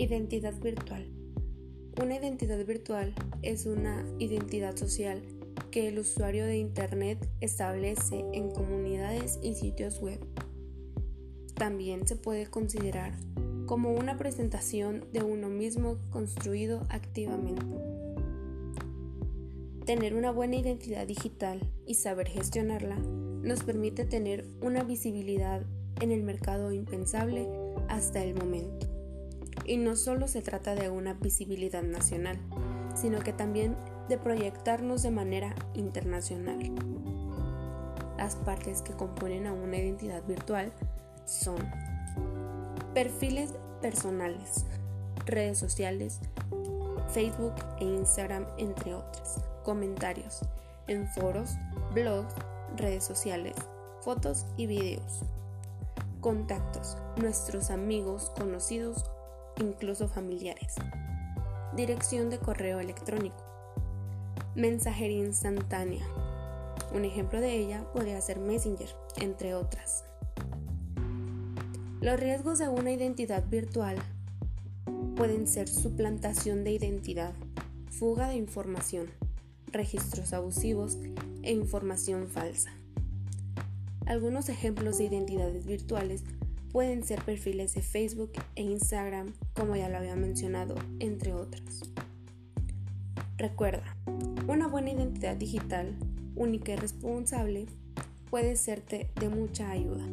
Identidad virtual. Una identidad virtual es una identidad social que el usuario de Internet establece en comunidades y sitios web. También se puede considerar como una presentación de uno mismo construido activamente. Tener una buena identidad digital y saber gestionarla nos permite tener una visibilidad en el mercado impensable hasta el momento. Y no solo se trata de una visibilidad nacional, sino que también de proyectarnos de manera internacional. Las partes que componen a una identidad virtual son perfiles personales, redes sociales, Facebook e Instagram, entre otras, comentarios en foros, blogs, redes sociales, fotos y videos, contactos, nuestros amigos, conocidos, incluso familiares, dirección de correo electrónico, mensajería instantánea. Un ejemplo de ella podría ser Messenger, entre otras. Los riesgos de una identidad virtual pueden ser suplantación de identidad, fuga de información, registros abusivos e información falsa. Algunos ejemplos de identidades virtuales pueden ser perfiles de Facebook e Instagram, como ya lo había mencionado, entre otros. Recuerda, una buena identidad digital, única y responsable, puede serte de mucha ayuda.